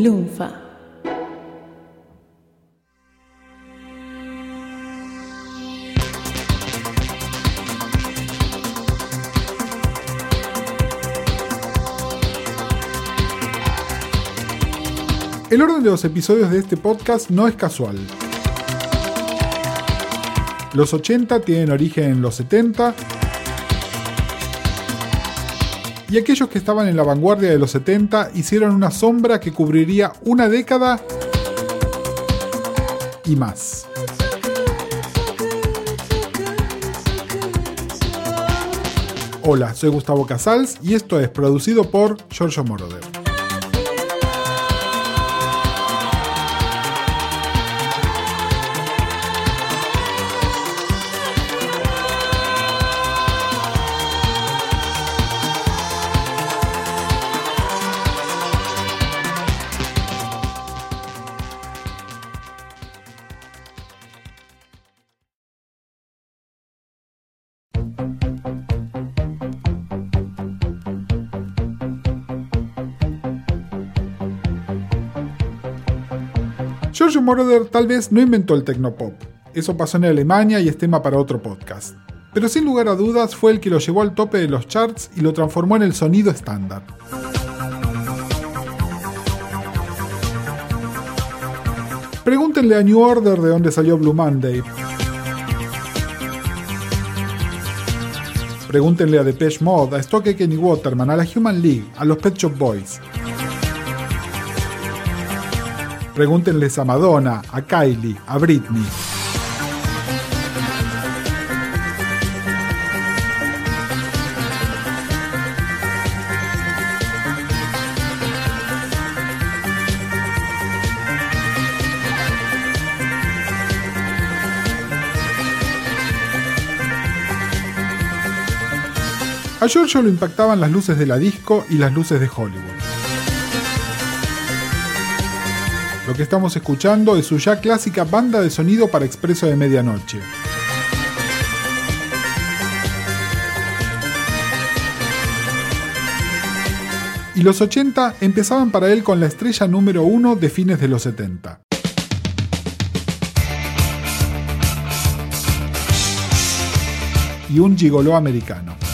Lunfa. El orden de los episodios de este podcast no es casual. Los 80 tienen origen en los 70 y aquellos que estaban en la vanguardia de los 70 hicieron una sombra que cubriría una década y más. Hola, soy Gustavo Casals y esto es producido por Giorgio Moroder. Moroder tal vez no inventó el tecnopop. Eso pasó en Alemania y es tema para otro podcast. Pero sin lugar a dudas fue el que lo llevó al tope de los charts y lo transformó en el sonido estándar. Pregúntenle a New Order de dónde salió Blue Monday. Pregúntenle a Depeche Mode, a Stock Aitken y Waterman, a la Human League, a los Pet Shop Boys. Pregúntenles a Madonna, a Kylie, a Britney. A Giorgio lo impactaban las luces de la disco y las luces de Hollywood. Lo que estamos escuchando es su ya clásica banda de sonido para expreso de medianoche. Y los 80 empezaban para él con la estrella número uno de fines de los 70. Y un gigoló americano.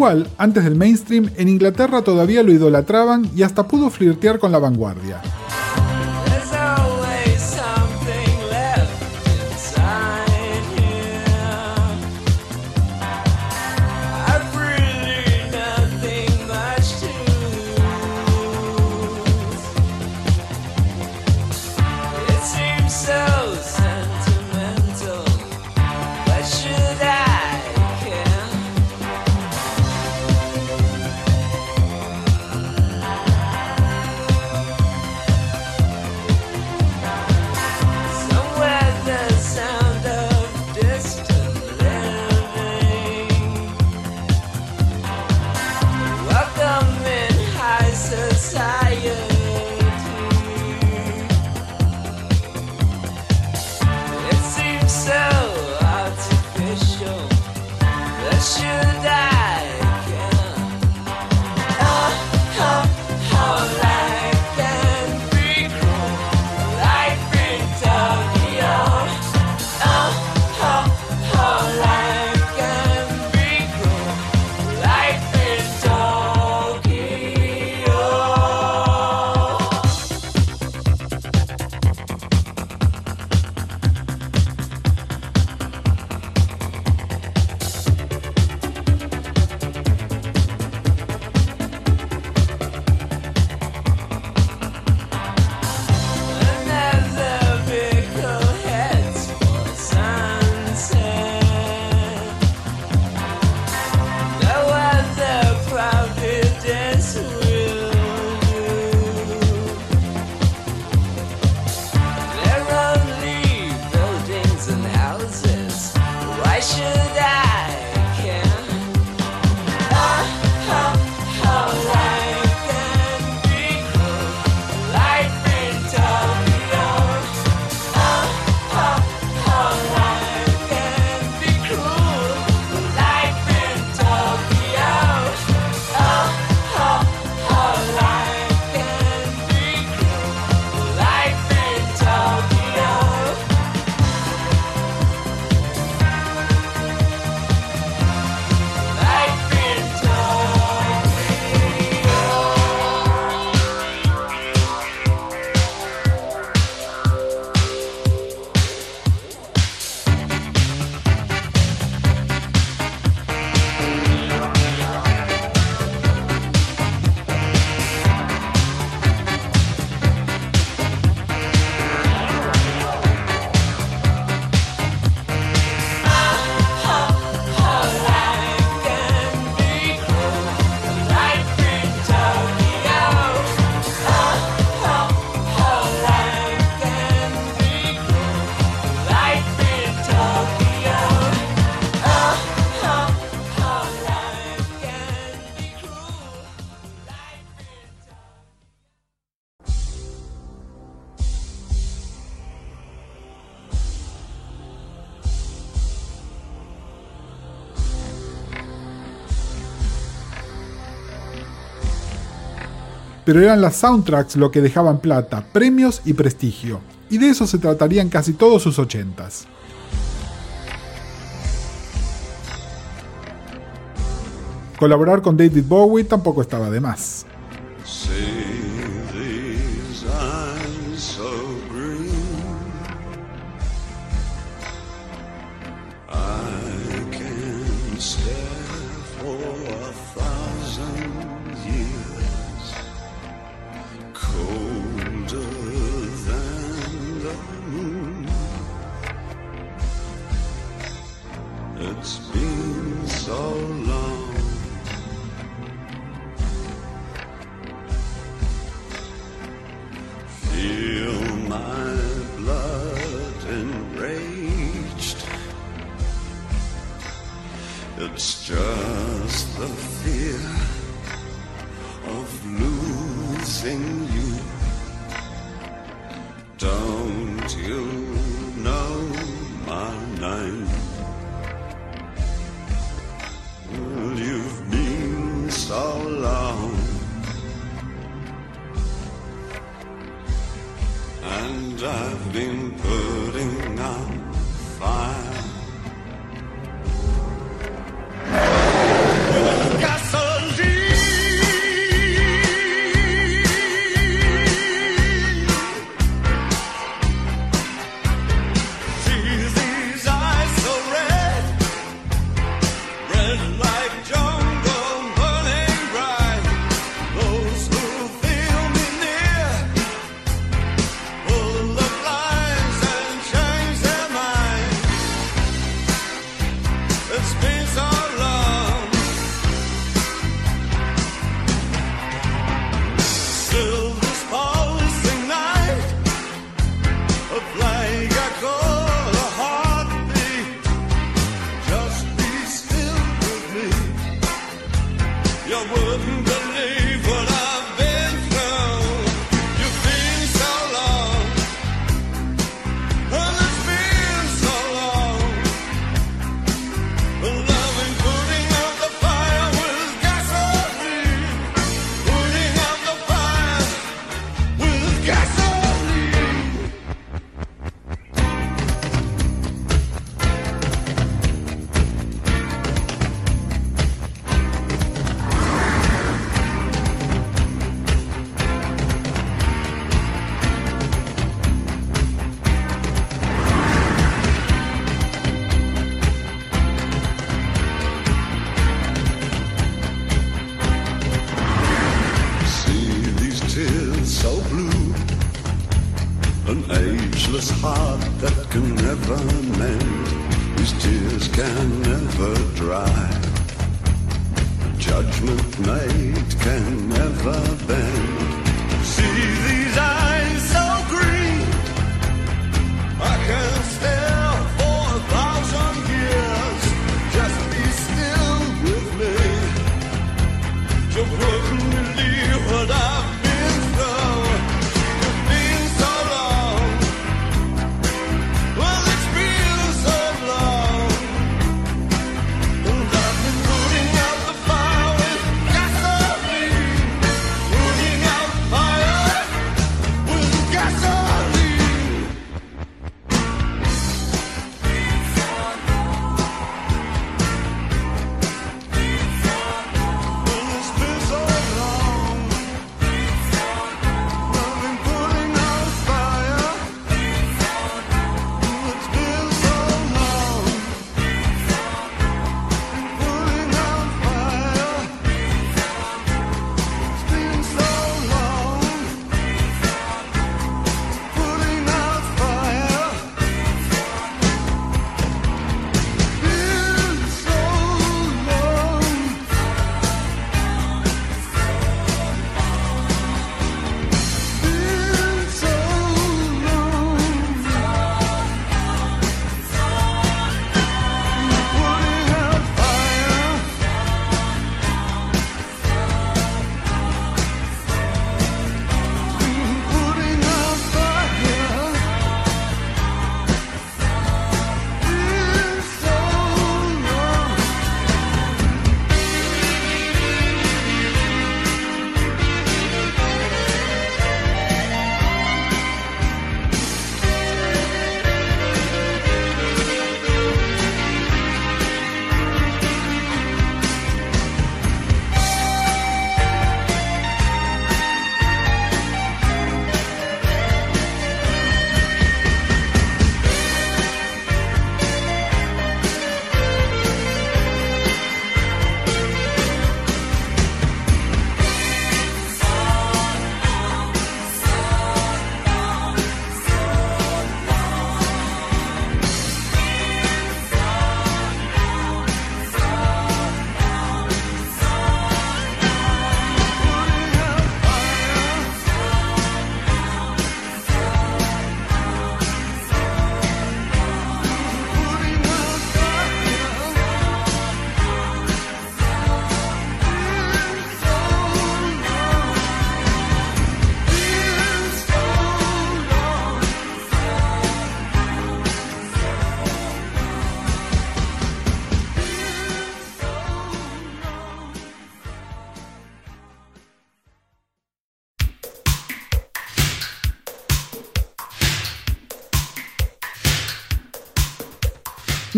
Igual, antes del mainstream, en Inglaterra todavía lo idolatraban y hasta pudo flirtear con la vanguardia. Pero eran las soundtracks lo que dejaban plata, premios y prestigio, y de eso se tratarían casi todos sus ochentas. Colaborar con David Bowie tampoco estaba de más.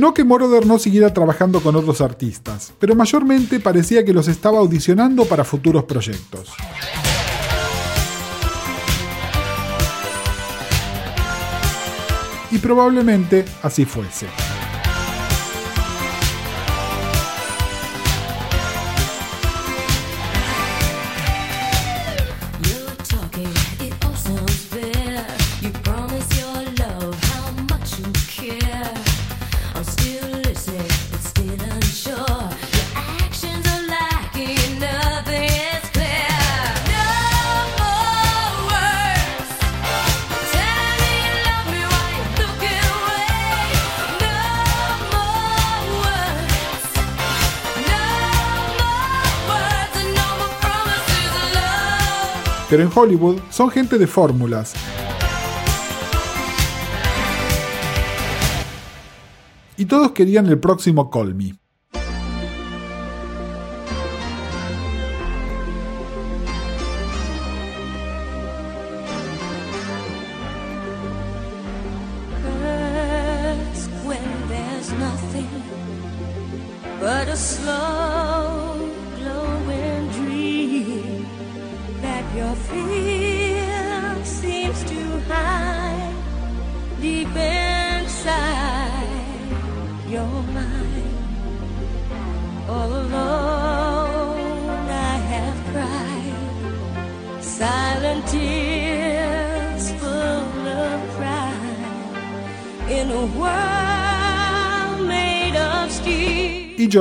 No que Moroder no siguiera trabajando con otros artistas, pero mayormente parecía que los estaba audicionando para futuros proyectos. Y probablemente así fuese. pero en Hollywood son gente de fórmulas. Y todos querían el próximo Call Me.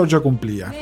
já cumpria.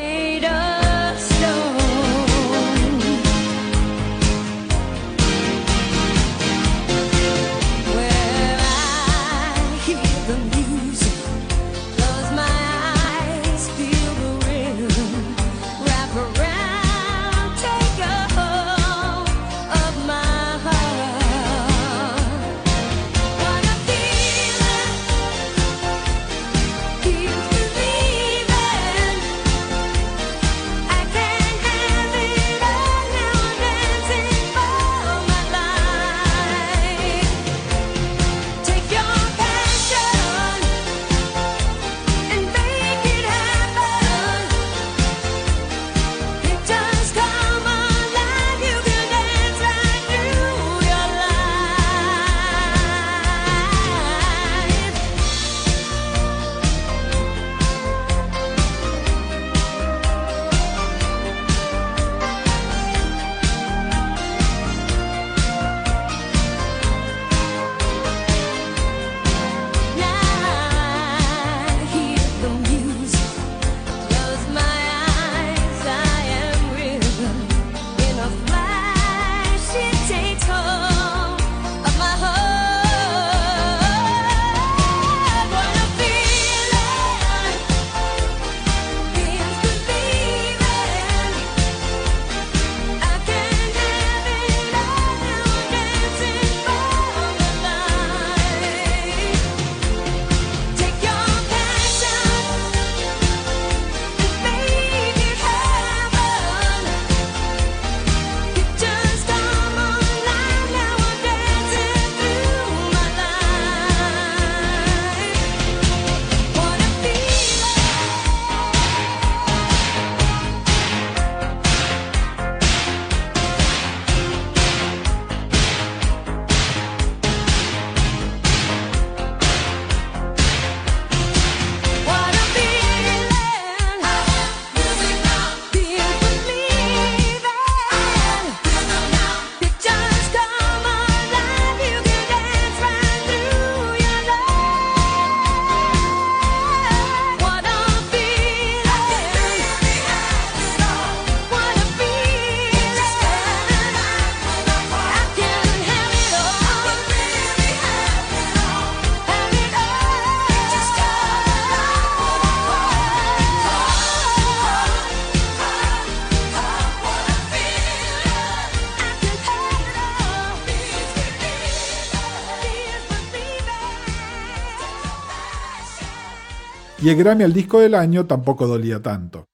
el Grammy al disco del año tampoco dolía tanto.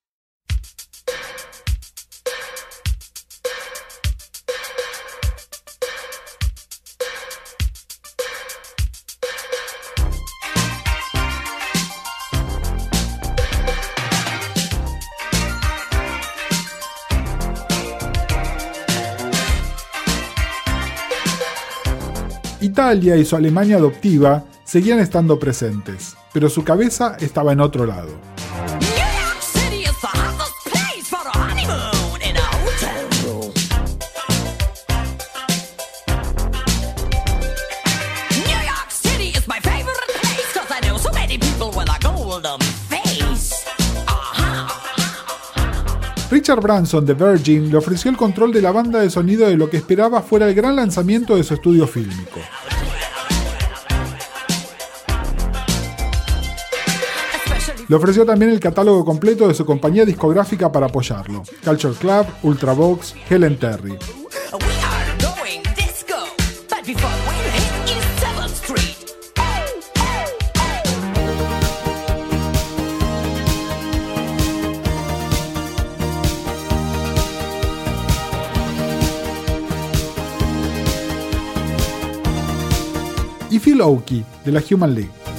Italia y su Alemania adoptiva seguían estando presentes pero su cabeza estaba en otro lado. Richard Branson de Virgin le ofreció el control de la banda de sonido de lo que esperaba fuera el gran lanzamiento de su estudio fílmico. Le ofreció también el catálogo completo de su compañía discográfica para apoyarlo: Culture Club, Ultravox, Helen Terry. y Phil Oakey de la Human League.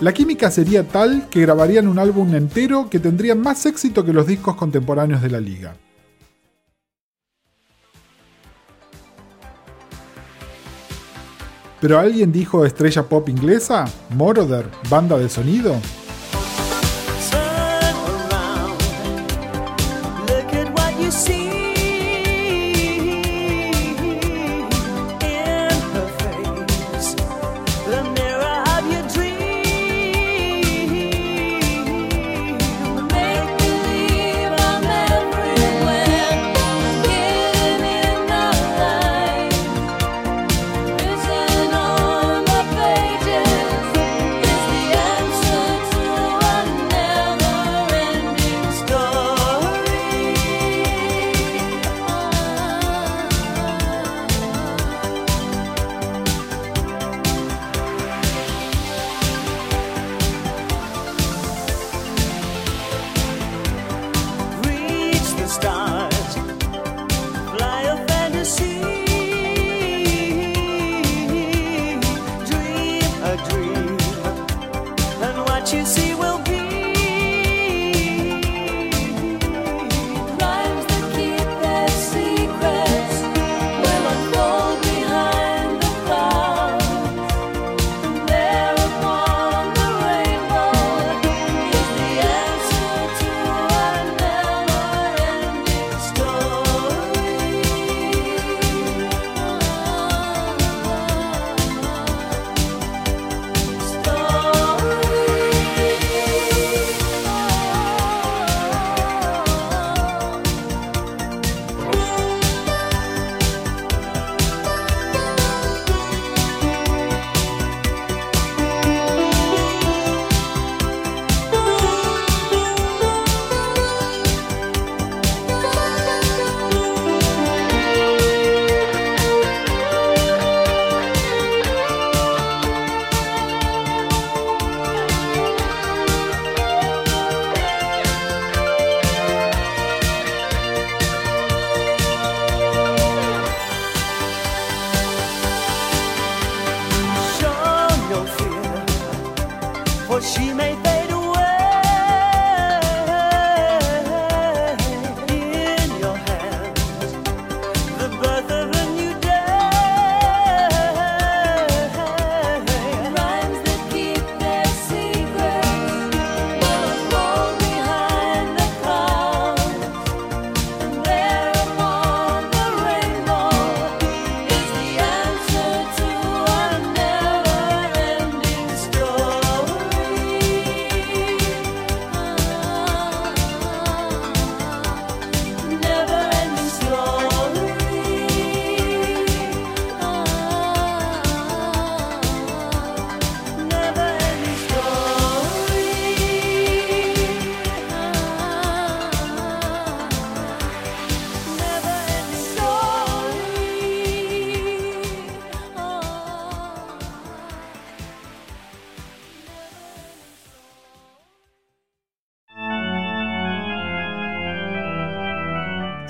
La química sería tal que grabarían un álbum entero que tendría más éxito que los discos contemporáneos de la liga. ¿Pero alguien dijo estrella pop inglesa? ¿Moroder? ¿Banda de sonido?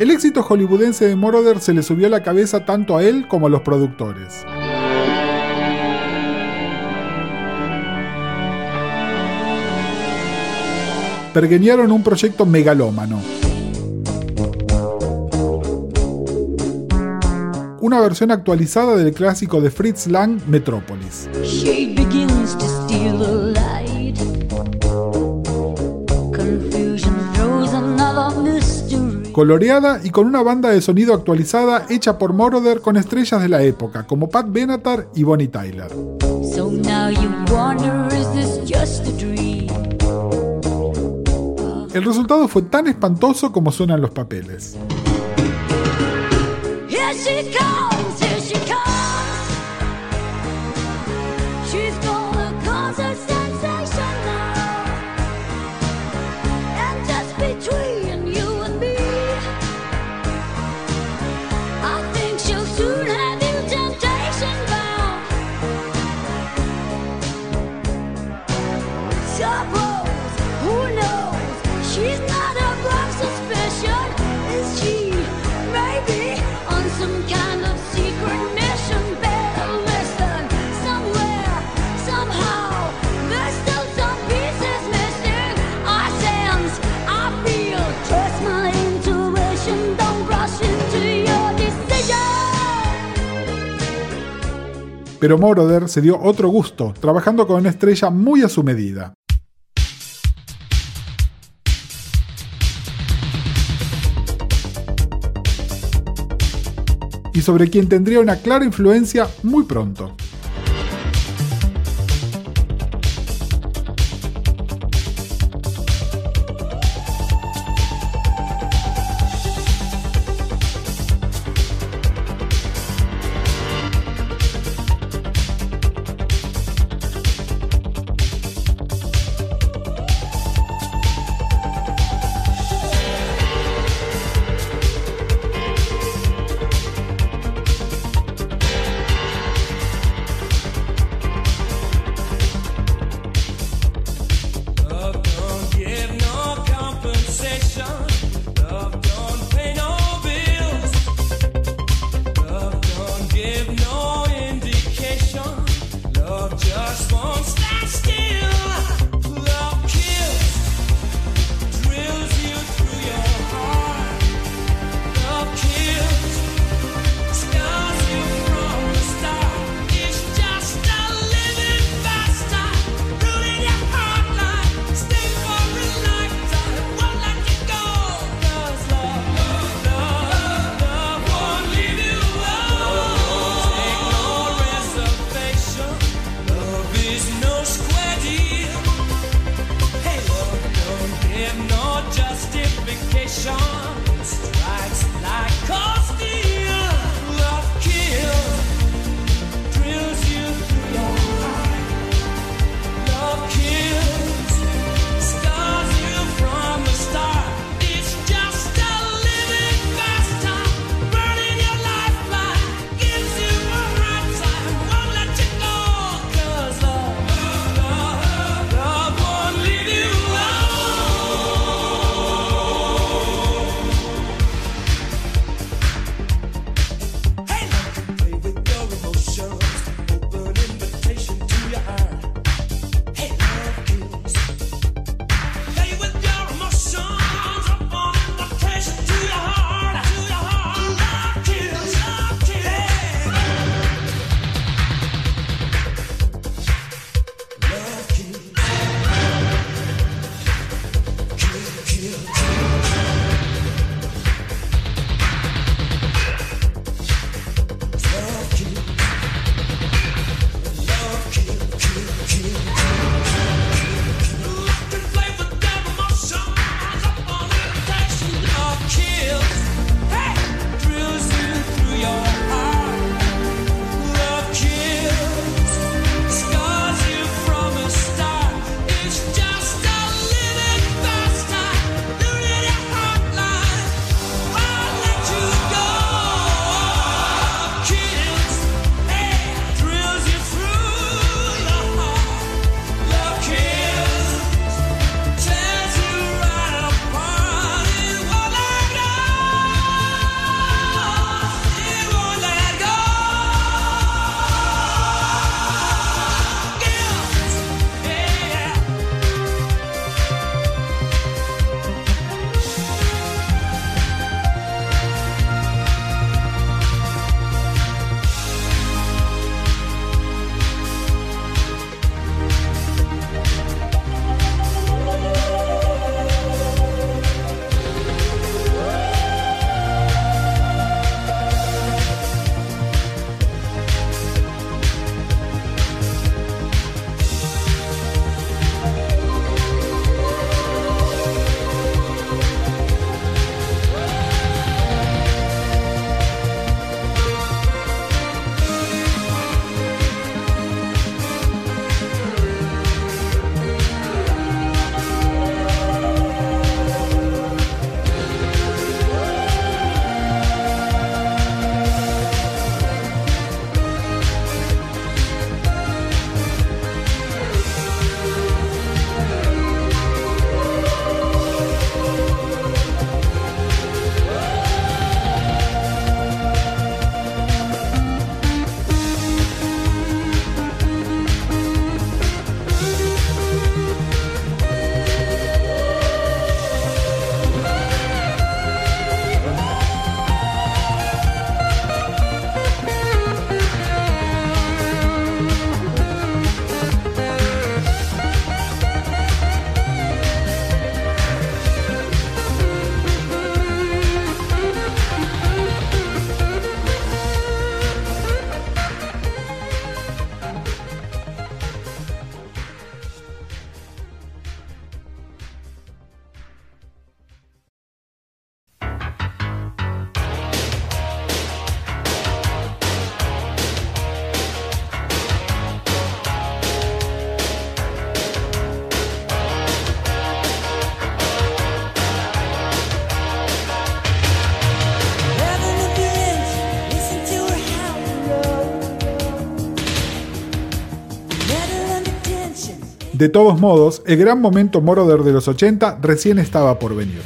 El éxito hollywoodense de Moroder se le subió a la cabeza tanto a él como a los productores. Pergeñaron un proyecto megalómano. Una versión actualizada del clásico de Fritz Lang, Metrópolis. Coloreada y con una banda de sonido actualizada hecha por Moroder con estrellas de la época como Pat Benatar y Bonnie Tyler. So now you wonder, is this just a dream? El resultado fue tan espantoso como suenan los papeles. Here she comes. Pero Moroder se dio otro gusto, trabajando con una estrella muy a su medida. Y sobre quien tendría una clara influencia muy pronto. De todos modos, el gran momento Moroder de los 80 recién estaba por venir.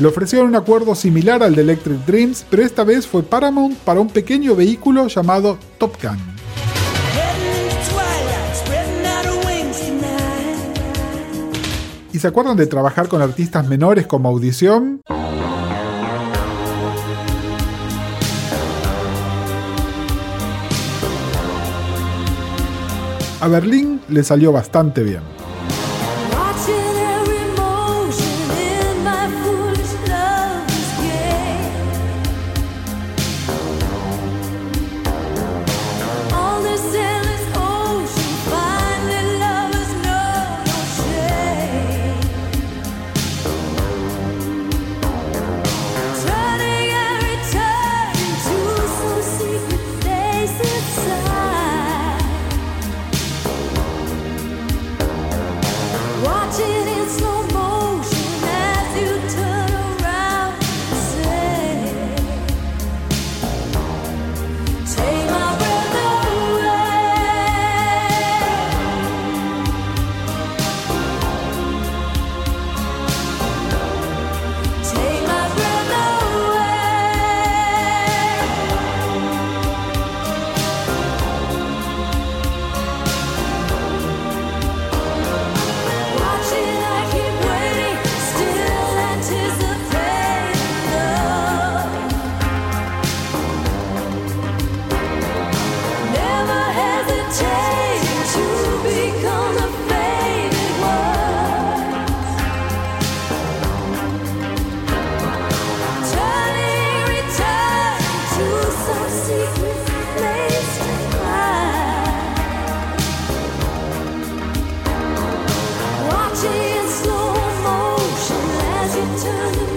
Le ofrecieron un acuerdo similar al de Electric Dreams, pero esta vez fue Paramount para un pequeño vehículo llamado Top Gun. ¿Y se acuerdan de trabajar con artistas menores como audición? a Berlín le salió bastante bien. time.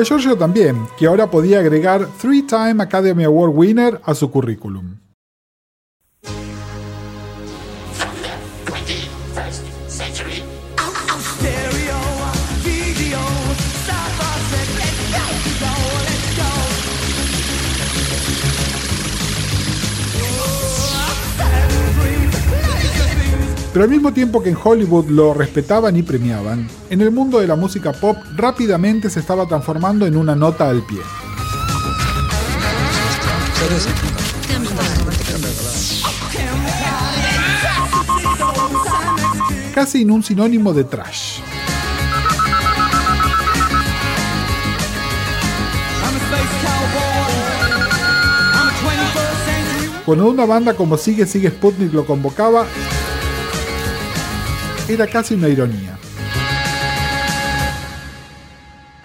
a Giorgio también, que ahora podía agregar Three Time Academy Award Winner a su currículum. Pero al mismo tiempo que en Hollywood lo respetaban y premiaban, en el mundo de la música pop rápidamente se estaba transformando en una nota al pie. Casi en un sinónimo de trash. Cuando una banda como Sigue Sigue Sputnik lo convocaba, era casi una ironía.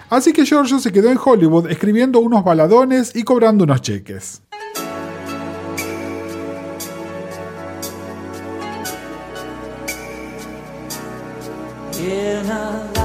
Así que Giorgio se quedó en Hollywood escribiendo unos baladones y cobrando unos cheques. In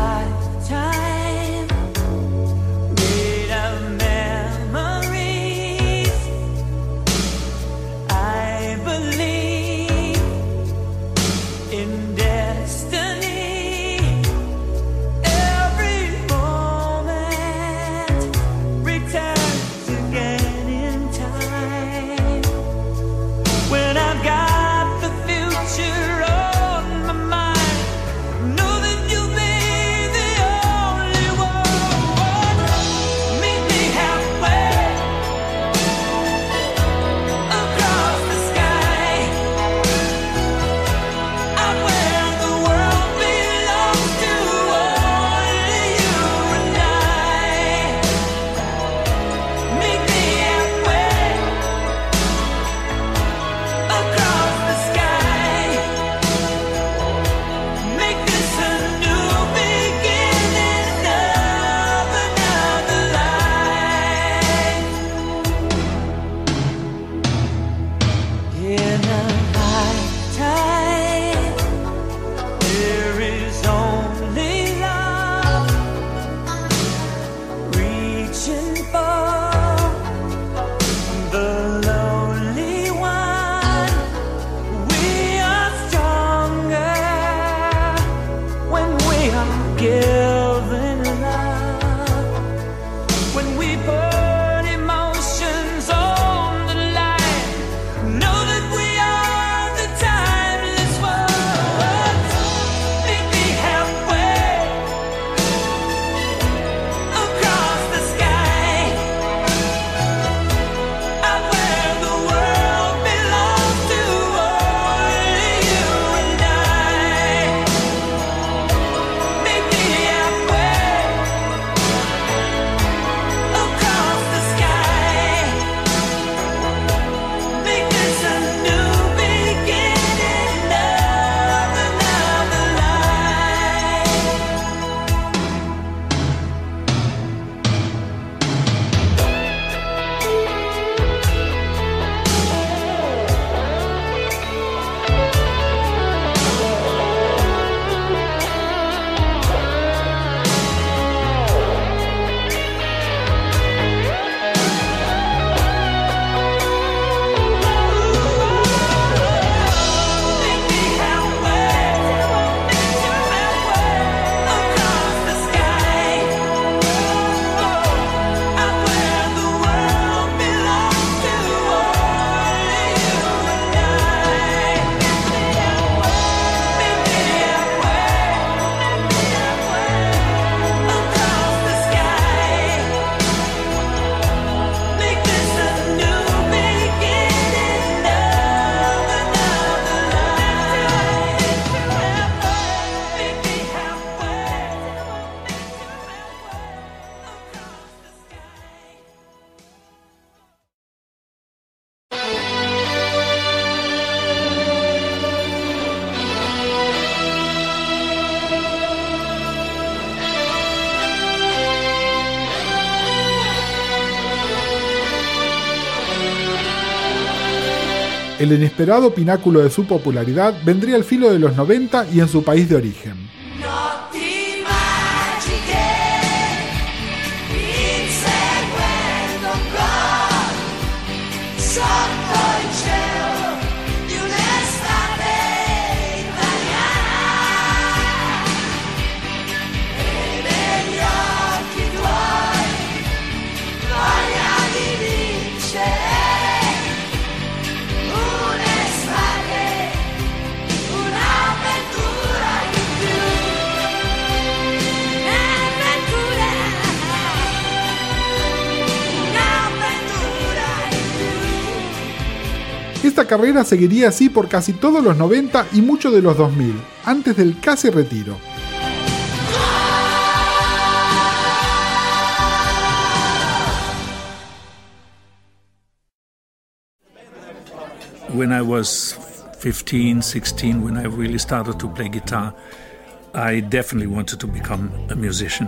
When El inesperado pináculo de su popularidad vendría al filo de los 90 y en su país de origen. Esta carrera seguiría así por casi todos los 90 y mucho de los 2000, antes del casi retiro. when I was 15, 16, when I really started to play guitar, I definitely wanted to become a musician.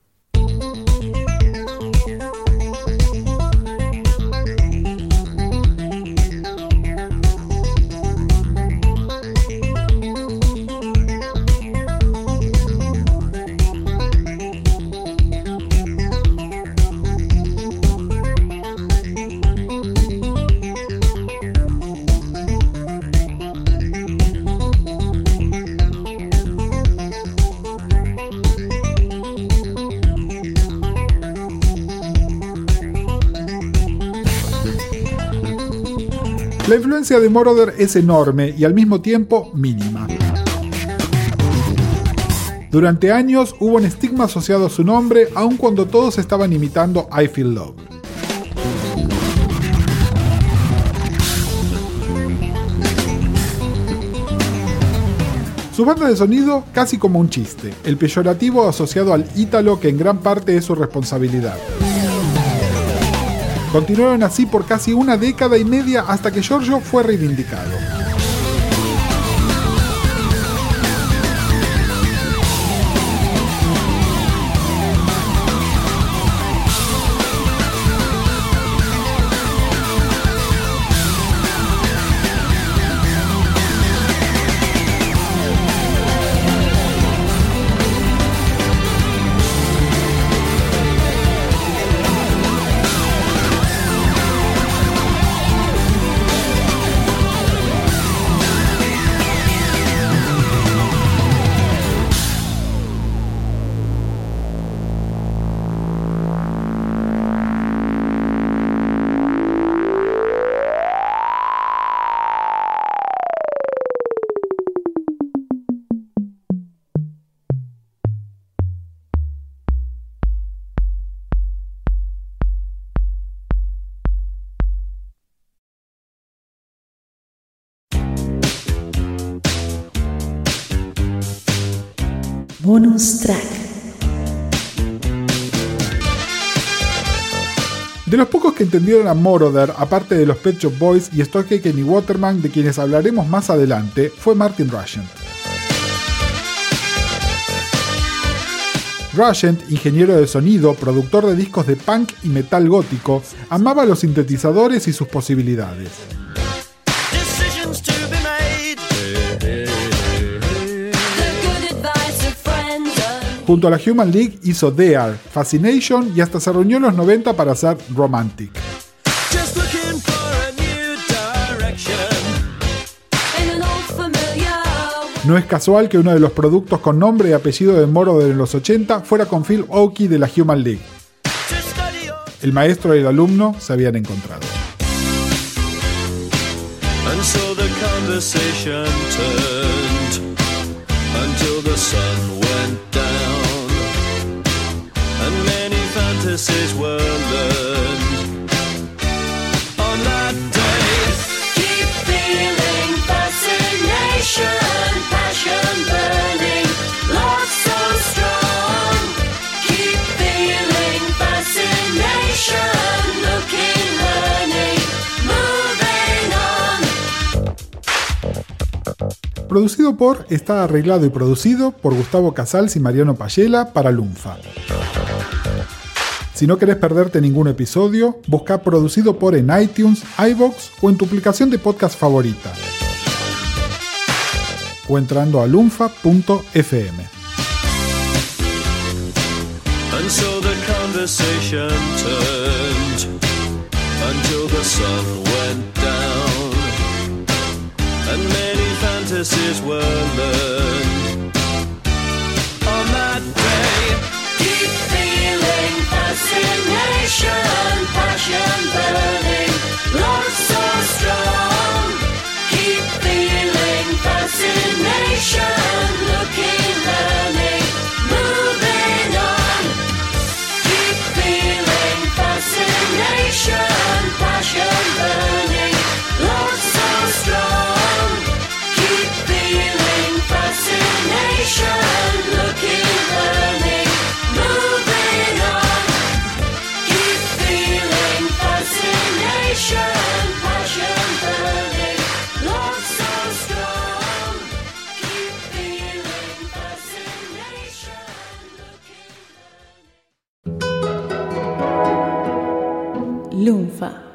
Influencia de Moroder es enorme y al mismo tiempo mínima. Durante años hubo un estigma asociado a su nombre, aun cuando todos estaban imitando I Feel Love. Su banda de sonido casi como un chiste, el peyorativo asociado al ítalo que en gran parte es su responsabilidad. Continuaron así por casi una década y media hasta que Giorgio fue reivindicado. Bonus track. De los pocos que entendieron a Moroder, aparte de los Pet Shop Boys y Stockhaken y Waterman, de quienes hablaremos más adelante, fue Martin Rushent. Rushent, ingeniero de sonido, productor de discos de punk y metal gótico, amaba los sintetizadores y sus posibilidades. Junto a la Human League hizo There, Fascination y hasta se reunió en los 90 para hacer Romantic. No es casual que uno de los productos con nombre y apellido de Moro de los 80 fuera con Phil Oakey de la Human League. El maestro y el alumno se habían encontrado. And so the fantasies were learned on that day. Keep feeling fascination, passion burning, love so strong. Keep feeling fascination, looking, learning, moving on. Producido por, está arreglado y producido por Gustavo Casals y Mariano Payela para Lunfa. Si no querés perderte ningún episodio, busca producido por en iTunes, iBox o en tu aplicación de podcast favorita. O entrando a lunfa.fm. Fantasies were learned on that day. Fascination, passion burning, love so strong. Keep feeling fascination, looking, learning, moving on. Keep feeling fascination, passion burning, looking. Lunfa.